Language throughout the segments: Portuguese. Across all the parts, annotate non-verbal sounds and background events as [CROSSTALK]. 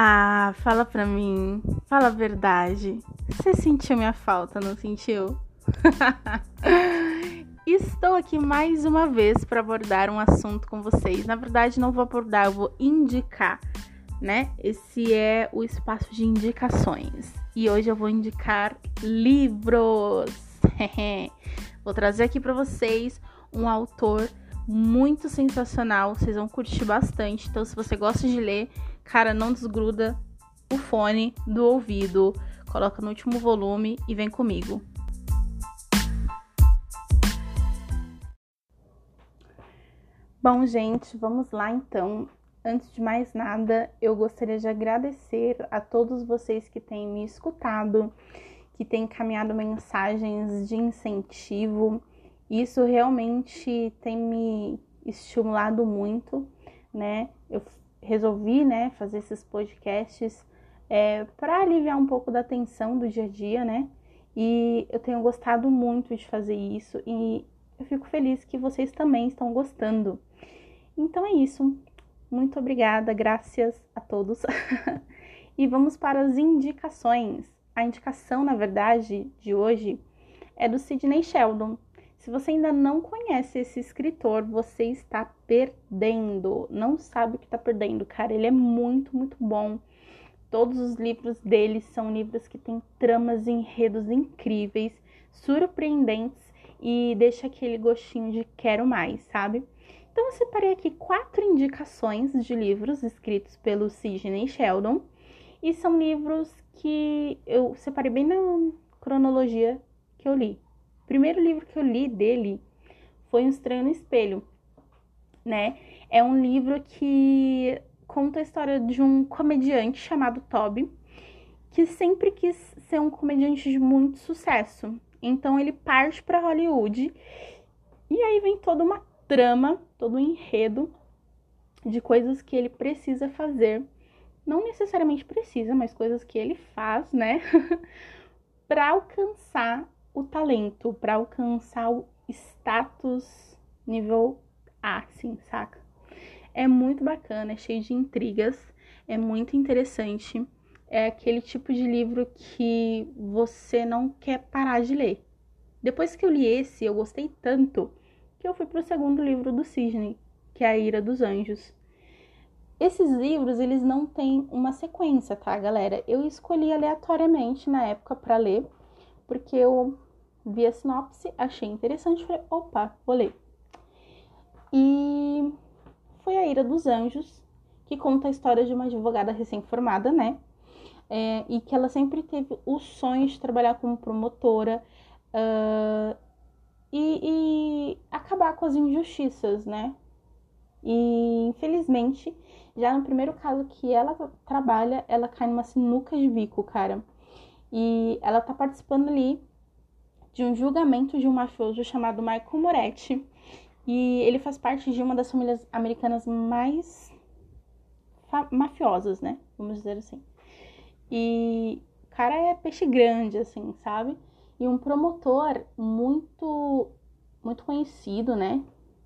Ah, fala pra mim. Fala a verdade. Você sentiu minha falta, não sentiu? [LAUGHS] Estou aqui mais uma vez para abordar um assunto com vocês. Na verdade, não vou abordar, eu vou indicar, né? Esse é o espaço de indicações. E hoje eu vou indicar livros. [LAUGHS] vou trazer aqui para vocês um autor muito sensacional, vocês vão curtir bastante. Então, se você gosta de ler, cara, não desgruda o fone do ouvido, coloca no último volume e vem comigo. Bom, gente, vamos lá então. Antes de mais nada, eu gostaria de agradecer a todos vocês que têm me escutado, que têm encaminhado mensagens de incentivo isso realmente tem me estimulado muito, né? Eu resolvi, né, fazer esses podcasts é, para aliviar um pouco da tensão do dia a dia, né? E eu tenho gostado muito de fazer isso e eu fico feliz que vocês também estão gostando. Então é isso. Muito obrigada, graças a todos. [LAUGHS] e vamos para as indicações. A indicação, na verdade, de hoje é do Sidney Sheldon. Se você ainda não conhece esse escritor, você está perdendo. Não sabe o que está perdendo, cara. Ele é muito, muito bom. Todos os livros dele são livros que têm tramas e enredos incríveis, surpreendentes e deixa aquele gostinho de quero mais, sabe? Então eu separei aqui quatro indicações de livros escritos pelo Sidney Sheldon e são livros que eu separei bem na cronologia que eu li primeiro livro que eu li dele foi Um Estranho no Espelho, né? É um livro que conta a história de um comediante chamado Toby, que sempre quis ser um comediante de muito sucesso. Então ele parte para Hollywood e aí vem toda uma trama, todo um enredo de coisas que ele precisa fazer. Não necessariamente precisa, mas coisas que ele faz, né? [LAUGHS] para alcançar o talento para alcançar o status nível A, assim, saca? É muito bacana, é cheio de intrigas, é muito interessante. É aquele tipo de livro que você não quer parar de ler. Depois que eu li esse, eu gostei tanto que eu fui pro segundo livro do Sidney, que é A Ira dos Anjos. Esses livros, eles não têm uma sequência, tá, galera? Eu escolhi aleatoriamente na época para ler, porque eu vi a sinopse, achei interessante, falei, opa, vou ler. E foi a Ira dos Anjos, que conta a história de uma advogada recém-formada, né? É, e que ela sempre teve o sonho de trabalhar como promotora uh, e, e acabar com as injustiças, né? E infelizmente, já no primeiro caso que ela trabalha, ela cai numa sinuca de bico, cara. E ela tá participando ali de um julgamento de um mafioso chamado Michael Moretti. E ele faz parte de uma das famílias americanas mais mafiosas, né? Vamos dizer assim. E o cara é peixe grande, assim, sabe? E um promotor muito, muito conhecido, né?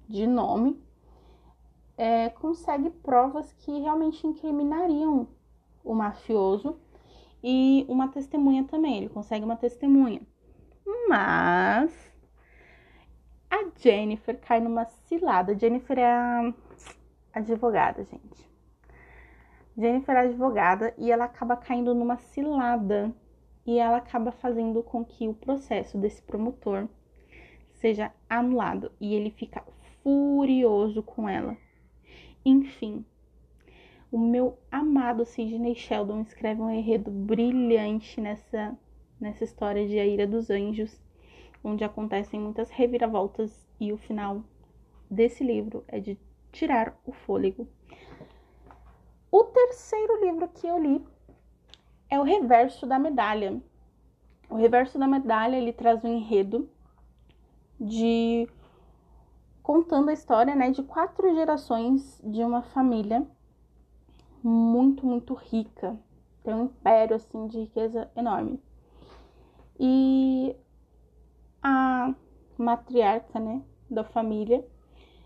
De nome, é, consegue provas que realmente incriminariam o mafioso e uma testemunha também. Ele consegue uma testemunha. Mas a Jennifer cai numa cilada. Jennifer é a advogada, gente. Jennifer é advogada e ela acaba caindo numa cilada e ela acaba fazendo com que o processo desse promotor seja anulado e ele fica furioso com ela. Enfim, o meu amado Sidney Sheldon escreve um enredo brilhante nessa nessa história de A Ira dos Anjos, onde acontecem muitas reviravoltas e o final desse livro é de tirar o fôlego. O terceiro livro que eu li é O Reverso da Medalha. O Reverso da Medalha ele traz um enredo de contando a história, né, de quatro gerações de uma família muito, muito rica. Tem um império assim de riqueza enorme. E a matriarca, né, da família,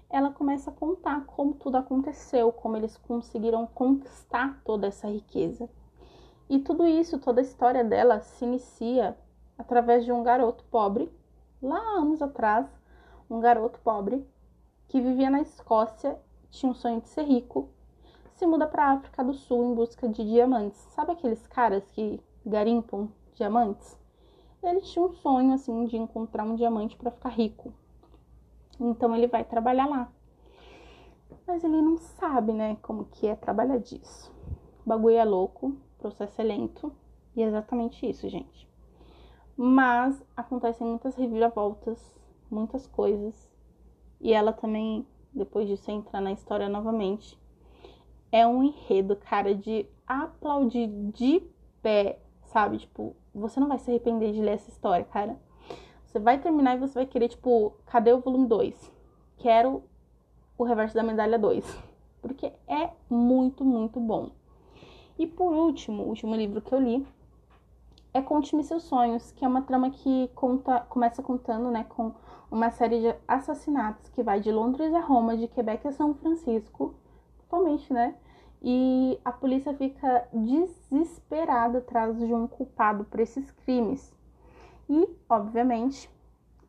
ela começa a contar como tudo aconteceu, como eles conseguiram conquistar toda essa riqueza. E tudo isso, toda a história dela se inicia através de um garoto pobre, lá anos atrás, um garoto pobre que vivia na Escócia, tinha um sonho de ser rico, se muda para a África do Sul em busca de diamantes. Sabe aqueles caras que garimpam diamantes? Ele tinha um sonho assim de encontrar um diamante para ficar rico. Então ele vai trabalhar lá. Mas ele não sabe, né, como que é trabalhar disso. O bagulho é louco, o processo é lento e é exatamente isso, gente. Mas acontecem muitas reviravoltas, muitas coisas. E ela também, depois disso, entra na história novamente. É um enredo, cara, de aplaudir de pé, sabe? Tipo, você não vai se arrepender de ler essa história, cara. Você vai terminar e você vai querer, tipo, cadê o volume 2? Quero o reverso da medalha 2. [LAUGHS] Porque é muito, muito bom. E por último, o último livro que eu li é Conte-me Seus Sonhos, que é uma trama que conta, começa contando, né, com uma série de assassinatos que vai de Londres a Roma, de Quebec a São Francisco, totalmente, né? E a polícia fica desesperada atrás de um culpado por esses crimes. E, obviamente,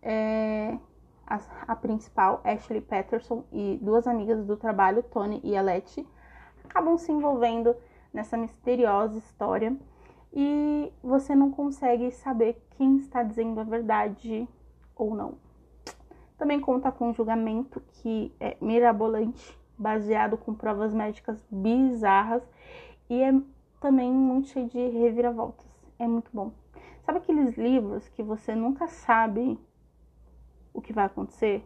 é, a, a, principal, Ashley Patterson, e duas amigas do trabalho, Tony e Alette, acabam se envolvendo nessa misteriosa história e você não consegue saber quem está dizendo a verdade ou não. Também conta com um julgamento que é mirabolante, baseado com provas médicas bizarras e é também muito cheio de reviravoltas. É muito bom. Sabe aqueles livros que você nunca sabe o que vai acontecer?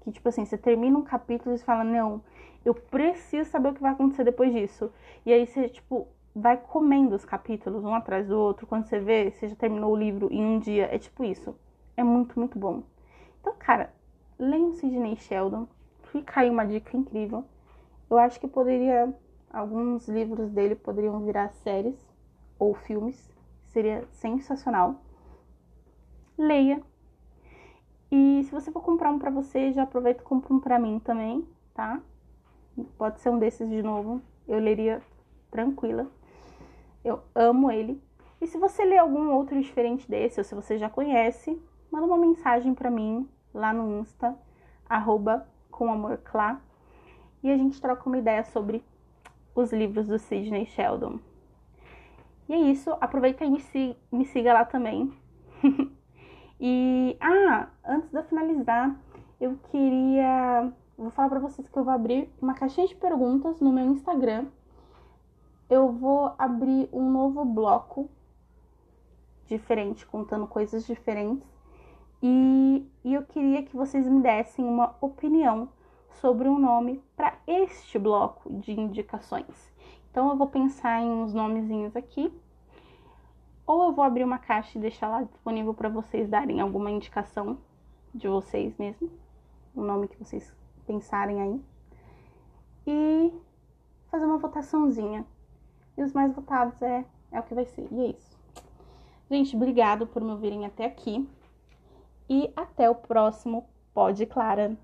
Que, tipo assim, você termina um capítulo e você fala, não, eu preciso saber o que vai acontecer depois disso. E aí você, tipo, vai comendo os capítulos um atrás do outro. Quando você vê, você já terminou o livro em um dia. É tipo isso. É muito, muito bom. Então, cara, leia o Sidney Sheldon. Fica aí uma dica incrível. Eu acho que poderia. Alguns livros dele poderiam virar séries ou filmes seria sensacional. Leia. E se você for comprar um para você, já aproveita e compra um para mim também, tá? Pode ser um desses de novo. Eu leria tranquila. Eu amo ele. E se você lê algum outro diferente desse, ou se você já conhece, manda uma mensagem para mim lá no Insta, arroba com amor clá, e a gente troca uma ideia sobre os livros do Sidney Sheldon. E é isso, aproveita e me, siga, me siga lá também. [LAUGHS] e, ah, antes de eu finalizar, eu queria. Vou falar para vocês que eu vou abrir uma caixinha de perguntas no meu Instagram. Eu vou abrir um novo bloco diferente, contando coisas diferentes. E, e eu queria que vocês me dessem uma opinião sobre um nome para este bloco de indicações. Então eu vou pensar em uns nomezinhos aqui ou eu vou abrir uma caixa e deixar lá disponível para vocês darem alguma indicação de vocês mesmo, o nome que vocês pensarem aí. E fazer uma votaçãozinha. E os mais votados é, é o que vai ser. E é isso. Gente, obrigado por me ouvirem até aqui. E até o próximo Pode Clara.